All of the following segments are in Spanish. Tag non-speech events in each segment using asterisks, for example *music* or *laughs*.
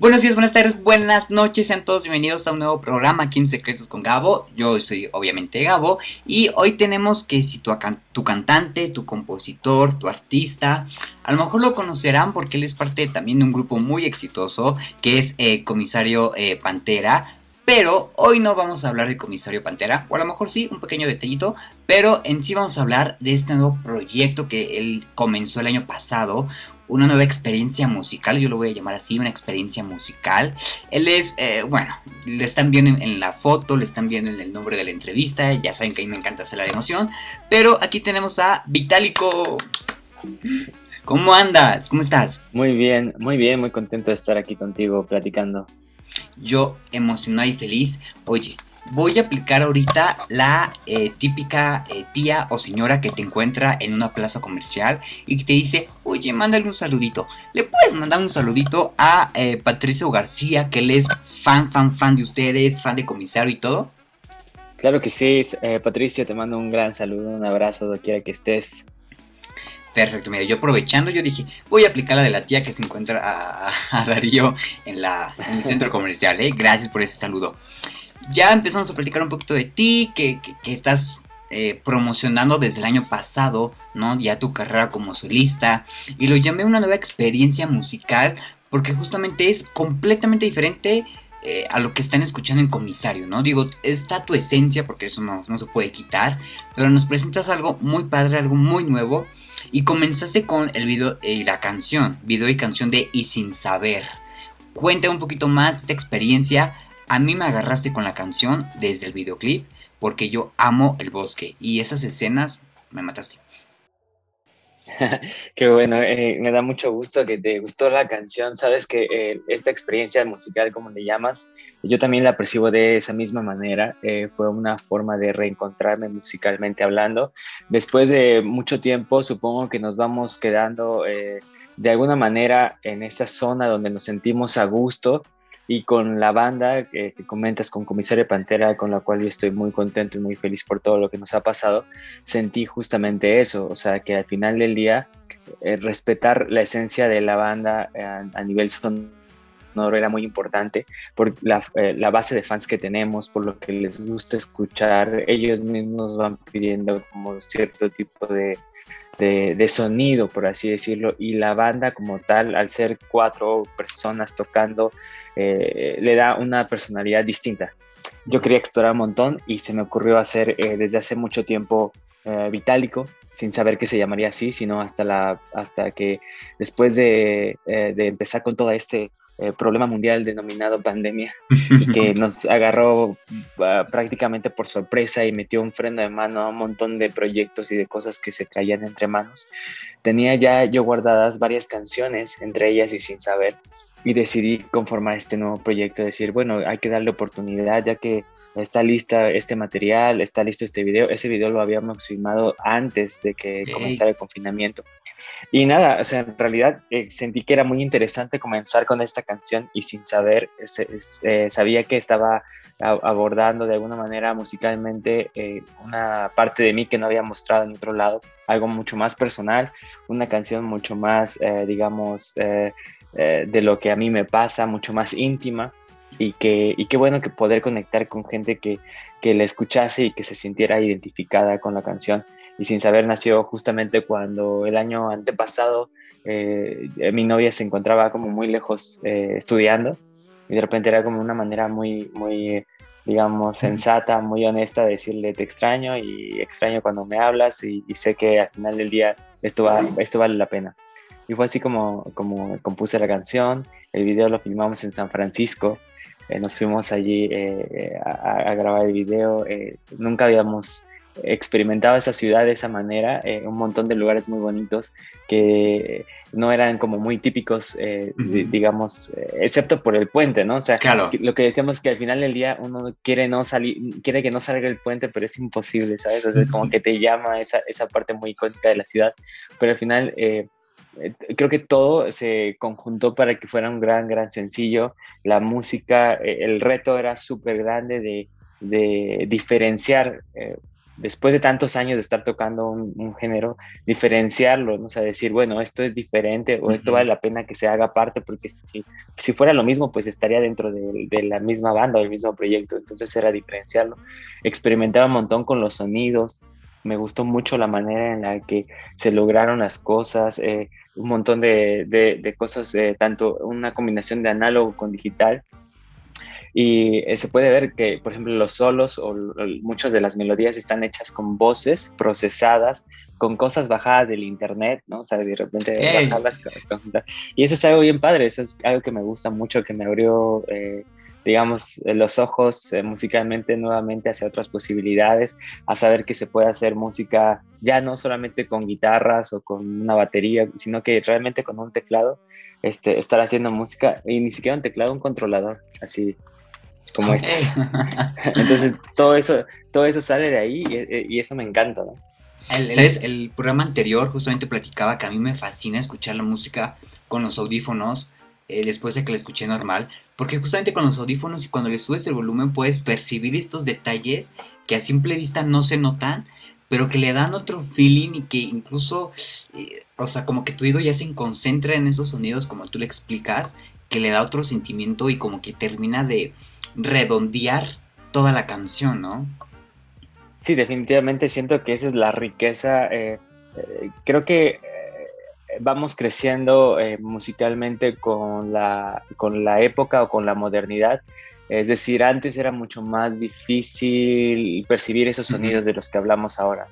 Buenos días, buenas tardes, buenas noches, sean todos bienvenidos a un nuevo programa aquí en Secretos con Gabo. Yo soy obviamente Gabo y hoy tenemos que si tu, tu cantante, tu compositor, tu artista, a lo mejor lo conocerán porque él es parte también de un grupo muy exitoso que es eh, Comisario eh, Pantera. Pero hoy no vamos a hablar de Comisario Pantera, o a lo mejor sí, un pequeño detallito, pero en sí vamos a hablar de este nuevo proyecto que él comenzó el año pasado, una nueva experiencia musical, yo lo voy a llamar así, una experiencia musical. Él es, eh, bueno, le están viendo en, la foto, le están viendo en el nombre de la entrevista, ya saben que a mí me encanta hacer la emoción, pero aquí tenemos a Vitálico. ¿Cómo andas? ¿Cómo estás? Muy bien, muy bien, muy contento de estar aquí contigo platicando. Yo emocionado y feliz. Oye, voy a aplicar ahorita la eh, típica eh, tía o señora que te encuentra en una plaza comercial y que te dice, oye, mándale un saludito. Le puedes mandar un saludito a eh, Patricio García, que él es fan, fan, fan de ustedes, fan de comisario y todo. Claro que sí, Patricio, te mando un gran saludo, un abrazo donde quiera que estés. Perfecto, mira, yo aprovechando, yo dije, voy a aplicar la de la tía que se encuentra a, Darío en, la, en el centro *laughs* comercial, ¿eh? Gracias por ese saludo. Ya empezamos a platicar un poquito de ti, que, estás eh, promocionando desde el año pasado, ¿no? Ya tu carrera como solista. Y lo llamé una nueva experiencia musical porque justamente es completamente diferente eh, a lo que están escuchando en comisario, ¿no? Digo, está tu esencia porque eso no, no se puede quitar, pero nos presentas algo muy padre, algo muy nuevo y comenzaste con el video y la canción, video y canción de Y sin saber. Cuenta un poquito más de esta experiencia. A mí me agarraste con la canción desde el videoclip porque yo amo el bosque y esas escenas me mataste. *laughs* Qué bueno, eh, me da mucho gusto que te gustó la canción. Sabes que eh, esta experiencia musical, como le llamas, yo también la percibo de esa misma manera. Eh, fue una forma de reencontrarme musicalmente hablando. Después de mucho tiempo, supongo que nos vamos quedando de alguna manera en esa zona donde nos sentimos a gusto y con la banda que comentas con Comisario Pantera, con la cual yo estoy muy contento y muy feliz por todo lo que nos ha pasado, sentí justamente eso, o sea, que al final del día eh, respetar la esencia de la banda eh, a, nivel sonoro era muy importante por la, eh, la, base de fans que tenemos, por lo que les gusta escuchar, ellos mismos van pidiendo como cierto tipo de, de, sonido, por así decirlo, y la banda como tal, al ser cuatro personas tocando, eh, le da una personalidad distinta. Yo quería explorar un montón y se me ocurrió hacer eh, desde hace mucho tiempo eh, Vitálico, sin saber que se llamaría así, sino hasta, la, hasta que después de, de empezar con todo este problema mundial denominado pandemia, que *laughs* nos agarró ah, prácticamente por sorpresa y metió un freno de mano a un montón de proyectos y de cosas que se caían entre manos. Tenía ya yo guardadas varias canciones, entre ellas y sin saber, y decidí conformar este nuevo proyecto, decir, bueno, hay que darle oportunidad ya que está lista este material, está listo este video. Ese video lo habíamos filmado antes de que comenzara el confinamiento. Y nada, o sea, en realidad eh, sentí que era muy interesante comenzar con esta canción y sin saber, eh, sabía que estaba abordando de alguna manera musicalmente eh, una parte de mí que no había mostrado en otro lado, algo mucho más personal, una canción mucho más, digamos, de lo que a mí me pasa, mucho más íntima y que y qué bueno que poder conectar con gente que, que la escuchase y que se sintiera identificada con la canción. Y sin saber nació justamente cuando el año antepasado eh, mi novia se encontraba como muy lejos eh, estudiando y de repente era como una manera muy, muy, digamos, sensata, muy honesta de decirle te extraño y extraño cuando me hablas y, y sé que al final del día esto, va, esto vale la pena. Y fue así como, como compuse la canción. El video lo filmamos en San Francisco. Eh, nos fuimos allí eh, eh, a, grabar el video. nunca habíamos experimentado esa ciudad de esa manera. un montón de lugares muy bonitos que no eran como muy típicos, digamos, excepto por el puente, ¿no? O sea, lo que decíamos es que al final del día uno quiere no salir, quiere que no salga el puente, pero es imposible, ¿sabes? O como que te llama esa, esa parte muy icónica de la ciudad, pero al final eh, creo que todo se conjuntó para que fuera un gran, gran sencillo. La música, eh, el reto era súper grande de, de diferenciar eh, después de tantos años de estar tocando un, género, diferenciarlo, ¿no? O sea, decir, bueno, esto es diferente o esto vale la pena que se haga parte, porque si, si fuera lo mismo, pues estaría dentro de, de la misma banda o el mismo proyecto. Entonces era diferenciarlo. Experimentaba un montón con los sonidos. Me gustó mucho la manera en la que se lograron las cosas, eh, un montón de, de, cosas, eh, tanto una combinación de análogo con digital, y eh, se puede ver que, por ejemplo, los solos o, muchas de las melodías están hechas con voces procesadas, con cosas bajadas del internet, ¿no? O sea, de repente bajarlas. Y eso es algo bien padre, eso es algo que me gusta mucho, que me abrió, eh, digamos, los ojos eh, musicalmente nuevamente hacia otras posibilidades, a saber que se puede hacer música ya no solamente con guitarras o con una batería, sino que realmente con un teclado. Este, estar haciendo música y ni siquiera un teclado, un controlador, así como este. *laughs* Entonces, todo eso, todo eso sale de ahí y, eso me encanta, ¿no? El, el, programa anterior justamente platicaba que a mí me fascina escuchar la música con los audífonos eh, después de que la escuché normal, porque justamente con los audífonos y cuando le subes el volumen puedes percibir estos detalles que a simple vista no se notan, pero que le dan otro feeling y que incluso, eh, o sea, como que tu oído ya se concentra en esos sonidos como tú le explicas, que le da otro sentimiento y como que termina de redondear toda la canción, ¿no? Sí, definitivamente siento que esa es la riqueza. Eh, creo que vamos creciendo musicalmente con la, con la época o con la modernidad. Es decir, antes era mucho más difícil percibir esos sonidos de los que hablamos ahora.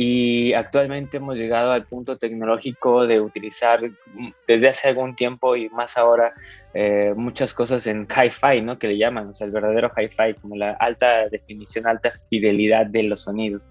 Y actualmente hemos llegado al punto tecnológico de utilizar mm, desde hace algún tiempo y más ahora eh, muchas cosas en hi-fi, ¿no? Que le llaman, o sea, el verdadero hi-fi, como la alta definición, alta fidelidad de los sonidos.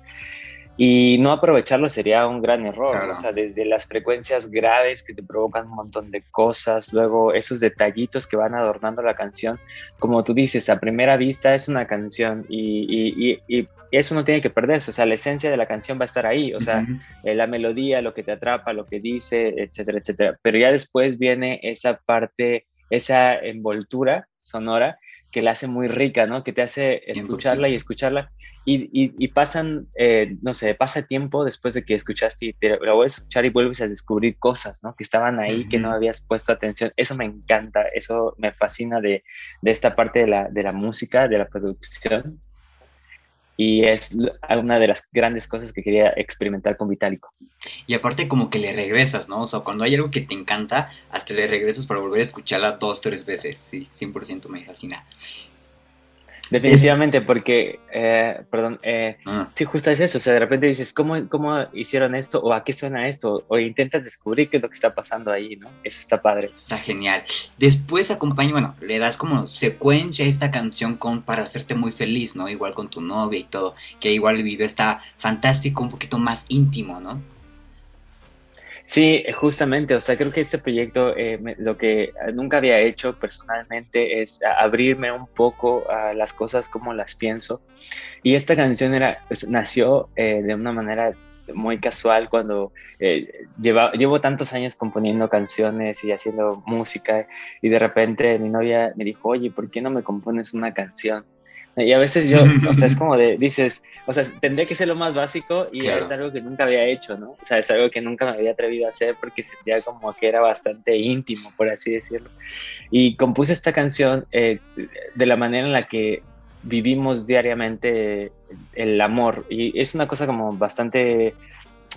Y no aprovecharlo sería un gran error, o sea, desde las frecuencias graves que te provocan un montón de cosas, luego esos detallitos que van adornando la canción, como tú dices, a primera vista es una canción y, y, y, eso no tiene que perderse, o sea, la esencia de la canción va a estar ahí, o sea, eh, la melodía, lo que te atrapa, lo que dice, etcétera, etcétera, pero ya después viene esa parte esa envoltura sonora que la hace muy rica, ¿no? Que te hace escucharla y escucharla. Y, y, pasan, eh, no sé, pasa tiempo después de que escuchaste y te la vuelves a escuchar y vuelves a descubrir cosas, ¿no? Que estaban ahí, que no habías puesto atención. Eso me encanta, eso me fascina de, de esta parte de la, de la música, de la producción y es una de las grandes cosas que quería experimentar con Vitálico. Y aparte como que le regresas, ¿no? O sea, cuando hay algo que te encanta, hasta le regresas para volver a escucharla dos, tres veces. Sí, 100% me fascina. Definitivamente, porque, eh, perdón, eh, ah. sí, justo es eso, o sea, de repente dices, ¿cómo, ¿cómo hicieron esto? ¿O a qué suena esto? O intentas descubrir qué es lo que está pasando ahí, ¿no? Eso está padre. Está genial. Después acompaña, bueno, le das como secuencia a esta canción con, para hacerte muy feliz, ¿no? Igual con tu novia y todo, que igual el video está fantástico, un poquito más íntimo, ¿no? Sí, justamente, o sea, creo que este proyecto eh, lo que nunca había hecho personalmente es abrirme un poco a las cosas como las pienso. Y esta canción era, pues, nació eh, de una manera muy casual cuando eh, llevo tantos años componiendo canciones y haciendo música y de repente mi novia me dijo, oye, ¿por qué no me compones una canción? Y a veces yo, o sea, es *laughs* como de, dices, o sea, tendría que ser lo más básico y es algo que nunca había hecho, ¿no? O sea, es algo que nunca me había atrevido a hacer porque sentía como que era bastante íntimo, por así decirlo. Y compuse esta canción eh, de la manera en la que vivimos diariamente el amor. Y es una cosa como bastante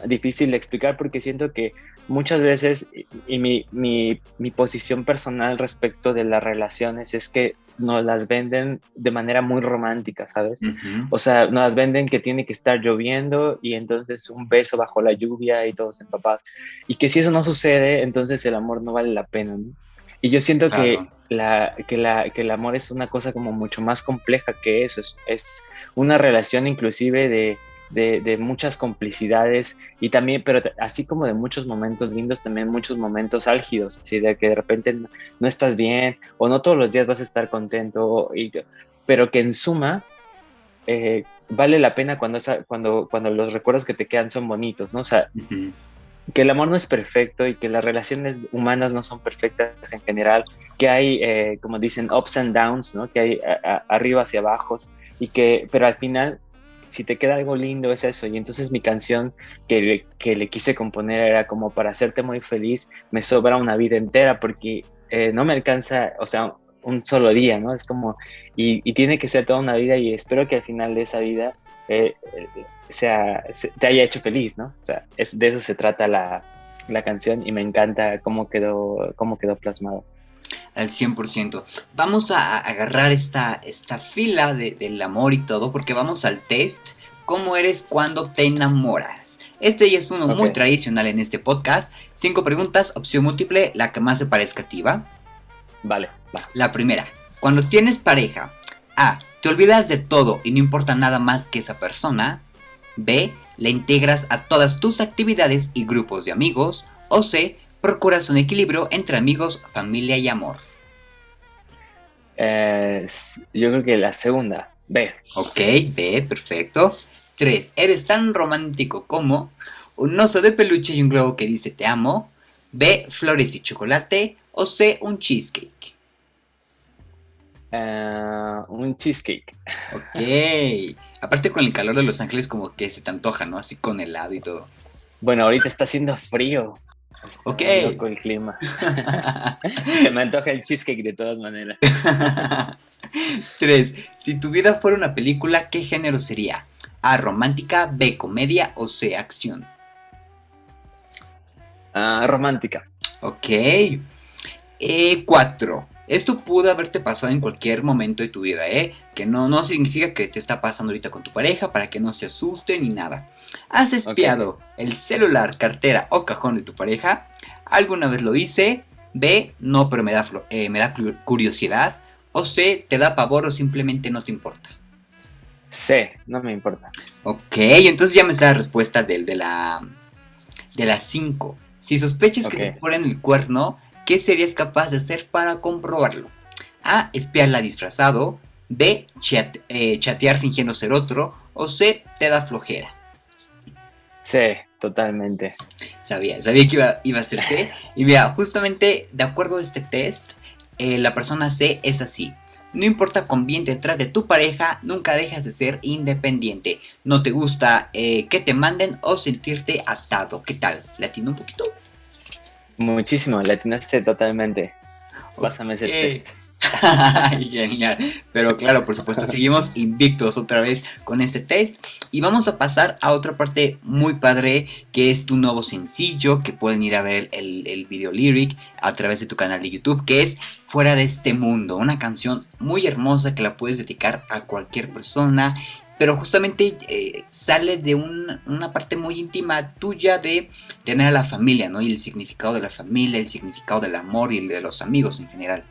difícil de explicar porque siento que muchas veces, y mi, mi, mi posición personal respecto de las relaciones es que nos las venden de manera muy romántica, ¿sabes? O sea, nos las venden que tiene que estar lloviendo y entonces un beso bajo la lluvia y todos empapados. Y que si eso no sucede, entonces el amor no vale la pena, ¿no? Y yo siento que, la, que, la, que el amor es una cosa como mucho más compleja que eso, es, es una relación inclusive de, de, muchas complicidades y también, pero así como de muchos momentos lindos, también muchos momentos álgidos, así de que de repente no, estás bien o no todos los días vas a estar contento, y, pero que en suma eh, vale la pena cuando, cuando, cuando los recuerdos que te quedan son bonitos, ¿no? O sea, que el amor no es perfecto y que las relaciones humanas no son perfectas en general, que hay, eh, como dicen, ups and downs, ¿no? Que hay arriba hacia abajo y que, pero al final si te queda algo lindo es eso. Y entonces mi canción que, que le quise componer era como para hacerte muy feliz, me sobra una vida entera porque eh, no me alcanza, o sea, un solo día, ¿no? Es como, y, tiene que ser toda una vida y espero que al final de esa vida eh, sea, te haya hecho feliz, ¿no? O sea, es, de eso se trata la, la canción y me encanta cómo quedó, cómo quedó plasmado al 100%. Vamos a agarrar esta, esta fila del amor y todo, porque vamos al test, ¿cómo eres cuando te enamoras? Este ya es uno muy tradicional en este podcast. Cinco preguntas, opción múltiple, la que más se parezca a ti, ¿va? Vale, va. La primera, cuando tienes pareja, A, te olvidas de todo y no importa nada más que esa persona. B, le integras a todas tus actividades y grupos de amigos. O C, procuras un equilibrio entre amigos, familia y amor. Eh, yo creo que la segunda, B. Ok, B, perfecto. 3. Eres tan romántico como un oso de peluche y un globo que dice te amo. B. Flores y chocolate. O C. Un cheesecake. Eh, un cheesecake. Ok. Aparte con el calor de Los Ángeles como que se te antoja, ¿no? Así con helado y todo. Bueno, ahorita está haciendo frío. Ok. Con el clima. *laughs* Se me antoja el cheesecake de todas maneras. *laughs* 3. Si tu vida fuera una película, ¿qué género sería? A. Romántica, B. Comedia o C. Acción. Ah, romántica. Ok. 4. Esto pudo haberte pasado en cualquier momento de tu vida, ¿eh? Que no, no significa que te está pasando ahorita con tu pareja para que no se asuste ni nada. ¿Has espiado el celular, cartera o cajón de tu pareja? ¿Alguna vez lo hice? B, no, pero me da, eh, me da curiosidad. O C, te da pavor o simplemente no te importa. C, no me importa. Ok, entonces ya me está la respuesta del de la de las 5. Si sospechas que te ponen el cuerno, ¿Qué serías capaz de hacer para comprobarlo? A. Espiarla disfrazado. B. Eh, chatear fingiendo ser otro. O C. Te da flojera. Sí, totalmente. Sabía, sabía que iba, iba a ser C. Y mira, justamente de acuerdo a este test, eh, la persona C es así. No importa con bien detrás de tu pareja, nunca dejas de ser independiente. No te gusta eh, que te manden o sentirte atado. ¿Qué tal? ¿Latino un poquito? Muchísimo, la atinaste totalmente. Pásame ese test. *laughs* Genial. Pero claro, por supuesto, *laughs* seguimos invictos otra vez con este test. Y vamos a pasar a otra parte muy padre, que es tu nuevo sencillo, que pueden ir a ver el, el video lyric a través de tu canal de YouTube, que es Fuera de este mundo. Una canción muy hermosa que la puedes dedicar a cualquier persona pero justamente eh, sale de una parte muy íntima tuya de tener a la familia, ¿no? Y el significado de la familia, el significado del amor y de los amigos en general.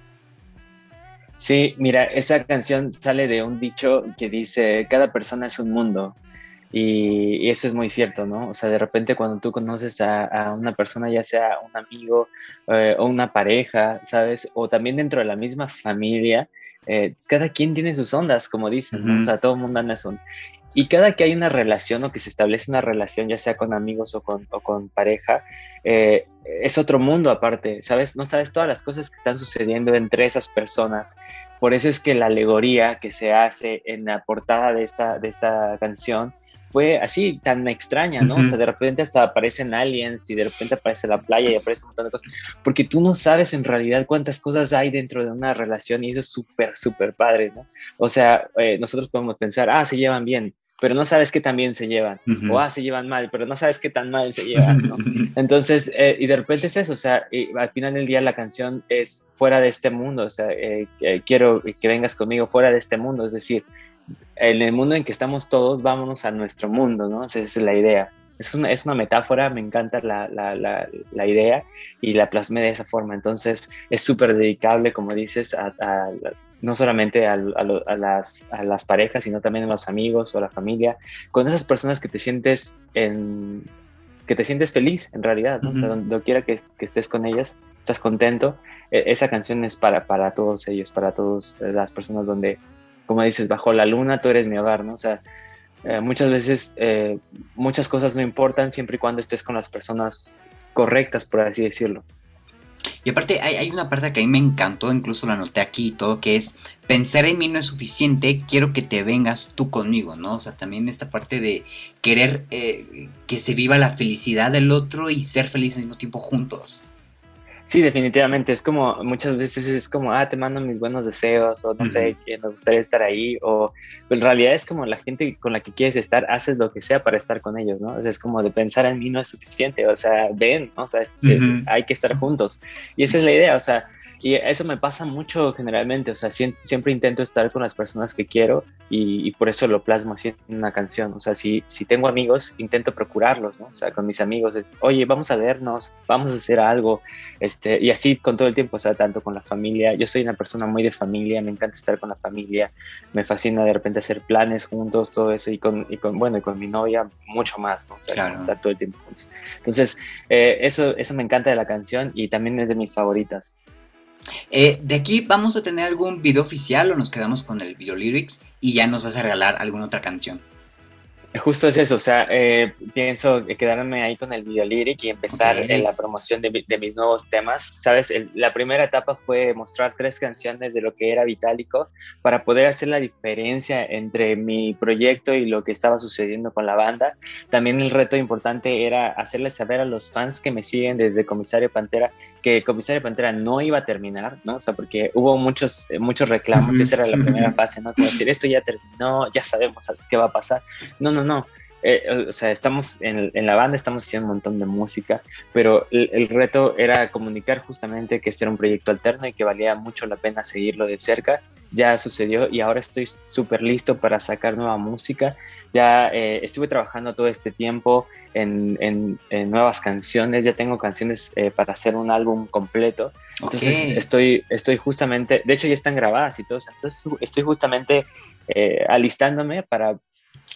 Sí, mira, esa canción sale de un dicho que dice, cada persona es un mundo. Y, eso es muy cierto, ¿no? O sea, de repente cuando tú conoces a, una persona, ya sea un amigo eh, o una pareja, ¿sabes? O también dentro de la misma familia, eh, cada quien tiene sus ondas, como dicen, o sea, todo el mundo anda son. Y cada que hay una relación o que se establece una relación, ya sea con amigos o con, o con pareja, eh, es otro mundo aparte, ¿sabes? No sabes todas las cosas que están sucediendo entre esas personas. Por eso es que la alegoría que se hace en la portada de esta, de esta canción fue así, tan extraña, ¿no? O sea, de repente hasta aparecen aliens y de repente aparece la playa y aparece un montón de cosas, porque tú no sabes en realidad cuántas cosas hay dentro de una relación y eso es súper, súper padre, ¿no? O sea, eh, nosotros podemos pensar, ah, se llevan bien, pero no sabes qué tan bien se llevan, o ah, se llevan mal, pero no sabes qué tan mal se llevan, ¿no? *laughs* Entonces, eh, y de repente es eso, o sea, al final del día la canción es fuera de este mundo, o sea, eh, quiero que vengas conmigo fuera de este mundo, es decir, en el mundo en que estamos todos, vámonos a nuestro mundo, ¿no? Esa es la idea. Es una, es una metáfora, me encanta la, la, la, idea y la plasmé de esa forma. Entonces es súper dedicable, como dices, a, no solamente a, las, a, las, parejas, sino también a los amigos o a la familia, con esas personas que te sientes en, que te sientes feliz en realidad, ¿no? o sea, donde quiera que, que, estés con ellas, estás contento. E, esa canción es para, para todos ellos, para todas las personas donde como dices, bajo la luna tú eres mi hogar, ¿no? O sea, eh, muchas veces eh, muchas cosas no importan siempre y cuando estés con las personas correctas, por así decirlo. Y aparte hay, una parte que a mí me encantó, incluso la anoté aquí y todo, que es pensar en mí no es suficiente, quiero que te vengas tú conmigo, ¿no? O sea, también esta parte de querer eh, que se viva la felicidad del otro y ser feliz al mismo tiempo juntos. Sí, definitivamente. Es como, muchas veces es como, ah, te mando mis buenos deseos, o no sé, que me gustaría estar ahí, o en realidad es como la gente con la que quieres estar, haces lo que sea para estar con ellos, ¿no? es como de pensar en mí no es suficiente, o sea, ven, ¿no? o sea, hay que estar juntos. Y esa es la idea, o sea, y eso me pasa mucho generalmente, o sea, siempre, intento estar con las personas que quiero y, por eso lo plasmo así en una canción. O sea, si, si tengo amigos, intento procurarlos, ¿no? O sea, con mis amigos, oye, vamos a vernos, vamos a hacer algo, este, y así con todo el tiempo, o sea, tanto con la familia. Yo soy una persona muy de familia, me encanta estar con la familia, me fascina de repente hacer planes juntos, todo eso, y con, y con bueno, y con mi novia mucho más, ¿no? O sea, claro. estar todo el tiempo juntos. Entonces, eh, eso, eso me encanta de la canción y también es de mis favoritas. Eh, de aquí vamos a tener algún video oficial o nos quedamos con el video lyrics y ya nos vas a regalar alguna otra canción. Justo es eso, o sea, eh, pienso quedarme ahí con el video lyric y empezar en la promoción de, mis nuevos temas. Sabes, la primera etapa fue mostrar tres canciones de lo que era Vitálico para poder hacer la diferencia entre mi proyecto y lo que estaba sucediendo con la banda. También el reto importante era hacerles saber a los fans que me siguen desde Comisario Pantera que Comisario Pantera no iba a terminar, ¿no? O sea, porque hubo muchos, muchos reclamos, esa era la primera fase, ¿no? Como decir, esto ya terminó, ya sabemos qué va a pasar. No, no, no. Eh, o sea, estamos en, la banda, estamos haciendo un montón de música, pero el, reto era comunicar justamente que este era un proyecto alterno y que valía mucho la pena seguirlo de cerca. Ya sucedió y ahora estoy súper listo para sacar nueva música. Ya eh, estuve trabajando todo este tiempo en, nuevas canciones, ya tengo canciones eh, para hacer un álbum completo. Entonces estoy, estoy justamente, de hecho ya están grabadas y todo, entonces estoy justamente alistándome para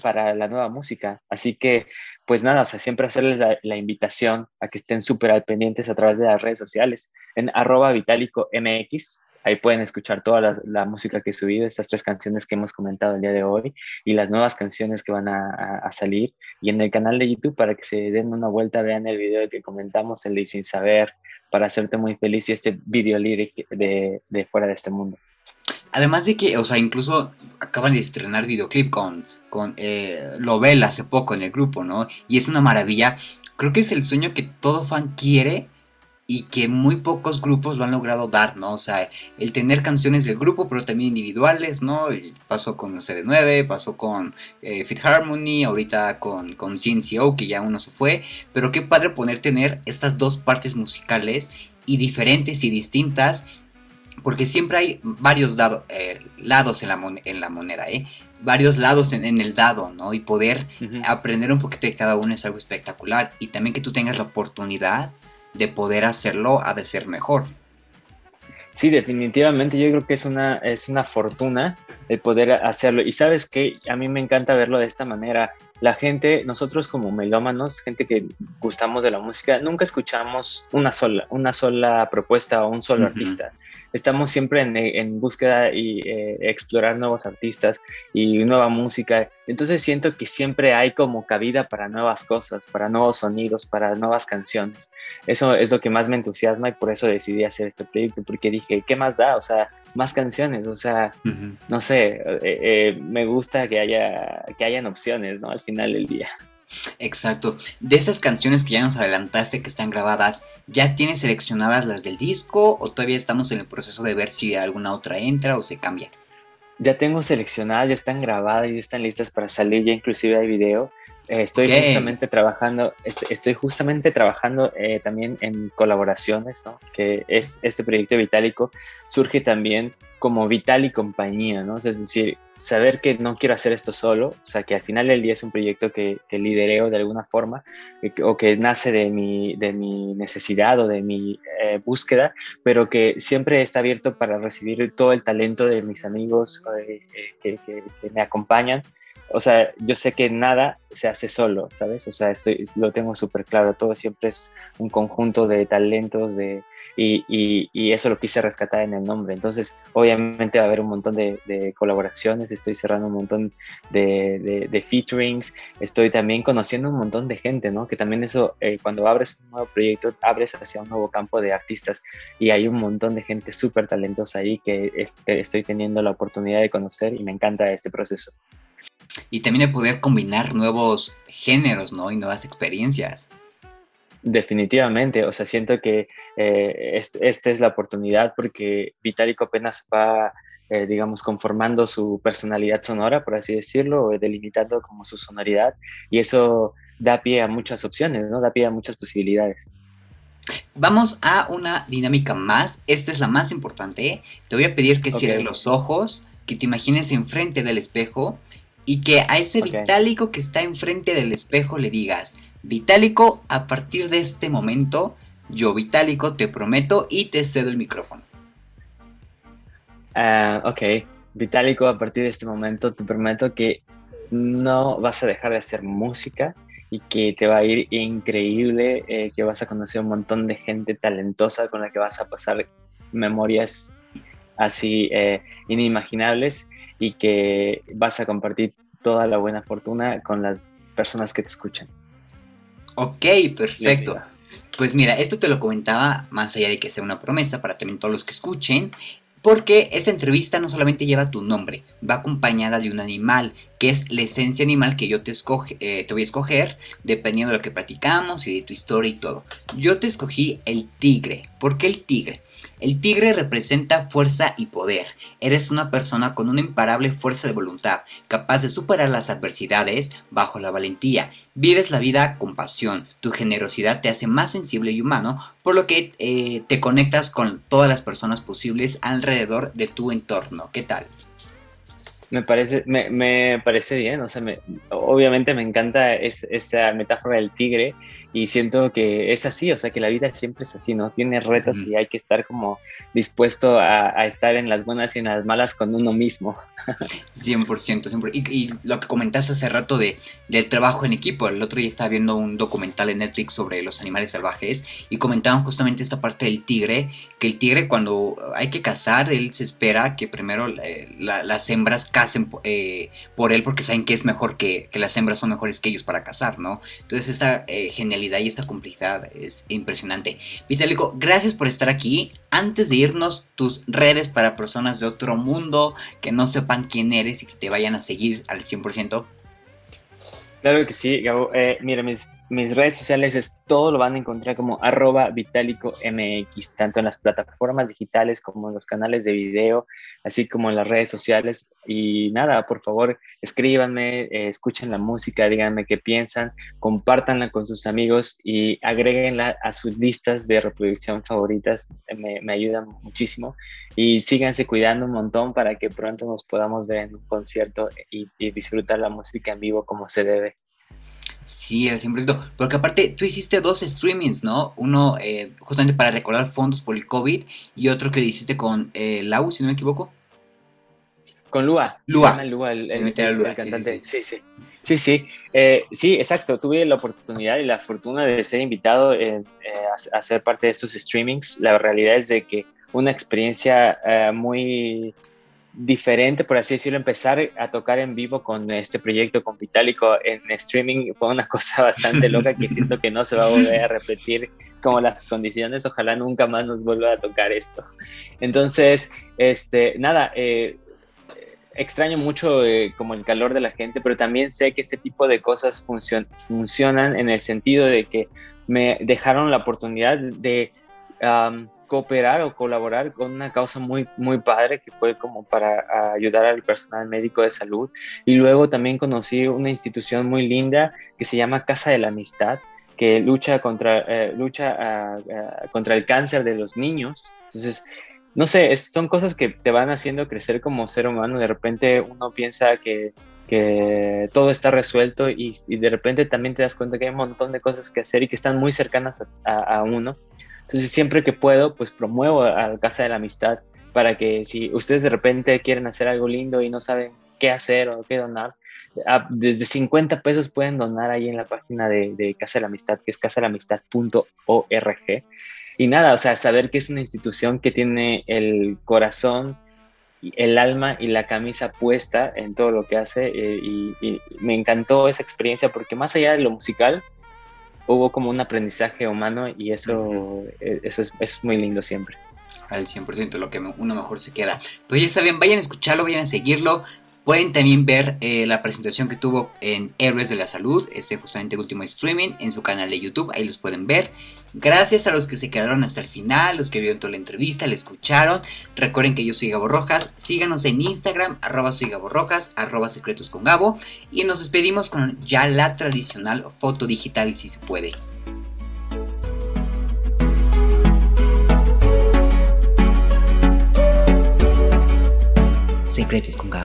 para la nueva música. Así que, pues nada, o sea, siempre hacerles la, invitación a que estén súper al pendientes a través de las redes sociales, en arroba vitálico MX. Ahí pueden escuchar toda la, música que he subido, estas tres canciones que hemos comentado el día de hoy y las nuevas canciones que van a, salir. Y en el canal de YouTube para que se den una vuelta, vean el video que comentamos, el de Sin Saber, para hacerte muy feliz y este video lyric de, de Fuera de este Mundo. Además de que, o sea, incluso acaban de estrenar videoclip con con eh, hace poco en el grupo, ¿no? Y es una maravilla. Creo que es el sueño que todo fan quiere y que muy pocos grupos lo han logrado dar, ¿no? O sea, el tener canciones del grupo, pero también individuales, ¿no? Pasó con CD9, pasó con eh, Fit Harmony, ahorita con, con CNCO, que ya uno se fue, pero qué padre poder tener estas dos partes musicales y diferentes y distintas, porque siempre hay varios eh, lados en la, en la moneda, ¿eh? Varios lados en, el dado, ¿no? Y poder aprender un poquito de cada uno es algo espectacular. Y también que tú tengas la oportunidad de poder hacerlo ha de ser mejor. Sí, definitivamente yo creo que es una, es una fortuna el poder hacerlo. Y sabes que a mí me encanta verlo de esta manera. La gente, nosotros como melómanos, gente que gustamos de la música, nunca escuchamos una sola, una sola propuesta o un solo artista estamos siempre en, búsqueda y eh, explorar nuevos artistas y nueva música. Entonces siento que siempre hay como cabida para nuevas cosas, para nuevos sonidos, para nuevas canciones. Eso es lo que más me entusiasma y por eso decidí hacer este proyecto, porque dije, ¿qué más da? O sea, más canciones, o sea, no sé, eh, eh, me gusta que haya que hayan opciones, ¿no? Al final del día. Exacto. De estas canciones que ya nos adelantaste que están grabadas, ¿ya tienes seleccionadas las del disco o todavía estamos en el proceso de ver si alguna otra entra o se cambia? Ya tengo seleccionadas, ya están grabadas, y están listas para salir, ya inclusive hay video. Eh, estoy justamente trabajando, estoy justamente trabajando eh, también en colaboraciones, ¿no? Que es, este proyecto Vitálico surge también como Vital y compañía, ¿no? es decir, saber que no quiero hacer esto solo, o sea, que al final del día es un proyecto que, que lidereo de alguna forma eh, o que nace de mi, de mi necesidad o de mi búsqueda, pero que siempre está abierto para recibir todo el talento de mis amigos que, que, me acompañan o sea, yo sé que nada se hace solo, ¿sabes? O sea, estoy, lo tengo súper claro, todo siempre es un conjunto de talentos, de, y, y, eso lo quise rescatar en el nombre. Entonces, obviamente va a haber un montón de, colaboraciones, estoy cerrando un montón de, de, featurings, estoy también conociendo un montón de gente, ¿no? Que también eso, eh, cuando abres un nuevo proyecto, abres hacia un nuevo campo de artistas y hay un montón de gente súper talentosa ahí que estoy teniendo la oportunidad de conocer y me encanta este proceso. Y también de poder combinar nuevos géneros, ¿no? Y nuevas experiencias. Definitivamente, o sea, siento que eh, esta es la oportunidad porque Vitalico apenas va, eh, digamos, conformando su personalidad sonora, por así decirlo, o delimitando como su sonoridad, y eso da pie a muchas opciones, ¿no? Da pie a muchas posibilidades. Vamos a una dinámica más, esta es la más importante. Te voy a pedir que cierres los ojos, que te imagines enfrente del espejo y que a ese Vitálico que está enfrente del espejo le digas, Vitálico, a partir de este momento, yo Vitálico te prometo y te cedo el micrófono. Ah, ok, Vitálico, a partir de este momento te prometo que no vas a dejar de hacer música y que te va a ir increíble, eh, que vas a conocer un montón de gente talentosa con la que vas a pasar memorias así eh, inimaginables y que vas a compartir toda la buena fortuna con las personas que te escuchan. Ok, perfecto. Pues mira, esto te lo comentaba más allá de que sea una promesa para también todos los que escuchen, porque esta entrevista no solamente lleva tu nombre, va acompañada de un animal, que es la esencia animal que yo te, eh, voy a escoger, dependiendo de lo que platicamos y de tu historia y todo. Yo te escogí el tigre. ¿Por qué el tigre? El tigre representa fuerza y poder. Eres una persona con una imparable fuerza de voluntad, capaz de superar las adversidades bajo la valentía. Vives la vida con pasión, tu generosidad te hace más sensible y humano, por lo que eh, te conectas con todas las personas posibles alrededor de tu entorno. ¿Qué tal? Me parece, me, parece bien, o sea, obviamente me encanta esa metáfora del tigre y siento que es así, o sea, que la vida siempre es así, ¿no? Tiene retos y hay que estar como dispuesto a, estar en las buenas y en las malas con uno mismo. 100%, siempre. Y, lo que comentaste hace rato de, del trabajo en equipo, el otro día estaba viendo un documental en Netflix sobre los animales salvajes y comentaban justamente esta parte del tigre, que el tigre cuando hay que cazar, él se espera que primero eh, las hembras cacen eh, por él porque saben que es mejor que, que, las hembras son mejores que ellos para cazar, ¿no? Entonces esta eh, genialidad y esta complejidad es impresionante. Vitalico, gracias por estar aquí. Antes de irnos, tus redes para personas de otro mundo que no sepan quién eres y que te vayan a seguir al 100%. Claro que sí, Gabo. Eh, mira, mis, mis redes sociales es todo lo van a encontrar como arroba vitálico mx, tanto en las plataformas digitales como en los canales de video, así como en las redes sociales. Y nada, por favor, escríbanme, eh, escuchen la música, díganme qué piensan, compártanla con sus amigos y agréguenla a sus listas de reproducción favoritas. Me, ayudan muchísimo. Y síganse cuidando un montón para que pronto nos podamos ver en un concierto y disfrutar la música en vivo como se debe. Sí, al 100%. Porque aparte, tú hiciste dos streamings, ¿no? Uno eh, justamente para recordar fondos por el COVID y otro que hiciste con eh, Lau, si no me equivoco. Con Lua. Lua. Lua, el, cantante. Sí, sí. Sí, sí. Eh, sí, exacto. Tuve la oportunidad y la fortuna de ser invitado a, a, ser parte de estos streamings. La realidad es de que una experiencia muy diferente, por así decirlo, empezar a tocar en vivo con este proyecto con Vitálico en streaming fue una *laughs* cosa bastante loca que siento que no se va a volver a repetir como las condiciones. Ojalá nunca más nos vuelva a tocar esto. Entonces, este, nada, eh, extraño mucho eh, como el calor de la gente, pero también sé que este tipo de cosas funcionan en el sentido de que me dejaron la oportunidad de cooperar o colaborar con una causa muy, muy padre que fue como para ayudar al personal médico de salud. Y luego también conocí una institución muy linda que se llama Casa de la Amistad, que lucha contra, eh, lucha ah, ah, contra el cáncer de los niños. Entonces, no sé, son cosas que te van haciendo crecer como ser humano. De repente uno piensa que, que todo está resuelto y, de repente también te das cuenta que hay un montón de cosas que hacer y que están muy cercanas a, a uno. Entonces siempre que puedo, pues promuevo a la Casa de la Amistad para que si ustedes de repente quieren hacer algo lindo y no saben qué hacer o qué donar, desde 50 pesos pueden donar ahí en la página de, Casa de la Amistad, que es casalamistad.org. Y nada, o sea, saber que es una institución que tiene el corazón, el alma y la camisa puesta en todo lo que hace. Eh, y, me encantó esa experiencia porque más allá de lo musical, hubo como un aprendizaje humano y eso, eh, eso es, es muy lindo siempre al 100%, lo que uno mejor se queda. Pero ya saben, vayan a escucharlo, vayan a seguirlo. Pueden también ver eh, la presentación que tuvo en Héroes de la Salud, este justamente último streaming, en su canal de YouTube, ahí los pueden ver. Gracias a los que se quedaron hasta el final, los que vieron toda la entrevista, la escucharon. Recuerden que yo soy Gabo Rojas, síganos en Instagram, arroba soy Gabo Rojas, arroba secretos con Gabo. Y nos despedimos con ya la tradicional foto digital, si se puede. Secretos con Gabo.